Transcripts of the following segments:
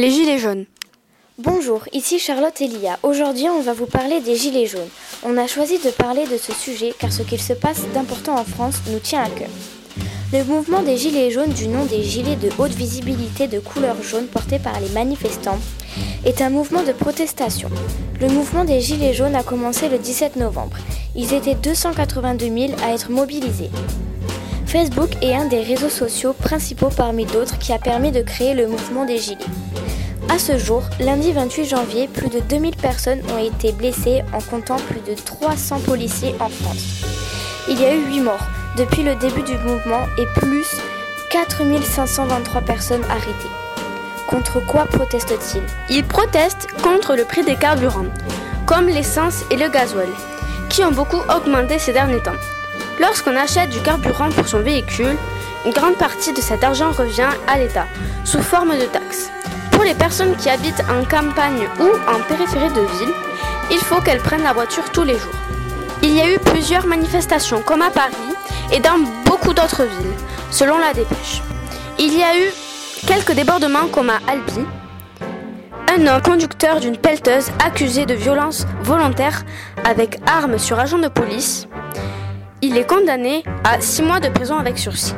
Les Gilets jaunes. Bonjour, ici Charlotte Elia. Aujourd'hui, on va vous parler des Gilets jaunes. On a choisi de parler de ce sujet car ce qu'il se passe d'important en France nous tient à cœur. Le mouvement des Gilets jaunes, du nom des Gilets de haute visibilité de couleur jaune portés par les manifestants, est un mouvement de protestation. Le mouvement des Gilets jaunes a commencé le 17 novembre. Ils étaient 282 000 à être mobilisés. Facebook est un des réseaux sociaux principaux parmi d'autres qui a permis de créer le mouvement des Gilets. À ce jour, lundi 28 janvier, plus de 2000 personnes ont été blessées en comptant plus de 300 policiers en France. Il y a eu 8 morts depuis le début du mouvement et plus 4523 personnes arrêtées. Contre quoi protestent-ils? Ils protestent contre le prix des carburants, comme l'essence et le gasoil, qui ont beaucoup augmenté ces derniers temps. Lorsqu'on achète du carburant pour son véhicule, une grande partie de cet argent revient à l'État, sous forme de taxes. Pour les personnes qui habitent en campagne ou en périphérie de ville, il faut qu'elles prennent la voiture tous les jours. Il y a eu plusieurs manifestations, comme à Paris et dans beaucoup d'autres villes, selon la dépêche. Il y a eu quelques débordements comme à Albi. Un conducteur d'une pelleteuse accusé de violence volontaire avec arme sur agent de police. Il est condamné à 6 mois de prison avec sursis.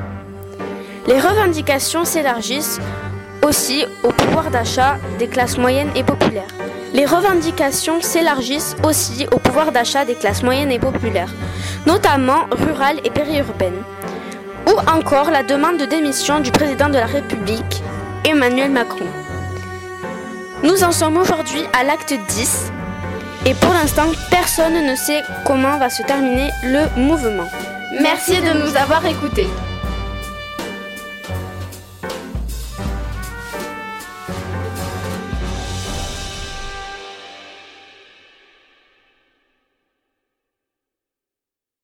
Les revendications s'élargissent aussi au pouvoir d'achat des classes moyennes et populaires. Les revendications s'élargissent aussi au pouvoir d'achat des classes moyennes et populaires, notamment rurales et périurbaines. Ou encore la demande de démission du président de la République, Emmanuel Macron. Nous en sommes aujourd'hui à l'acte 10 et pour l'instant personne ne sait comment va se terminer le mouvement. Merci de nous avoir écoutés.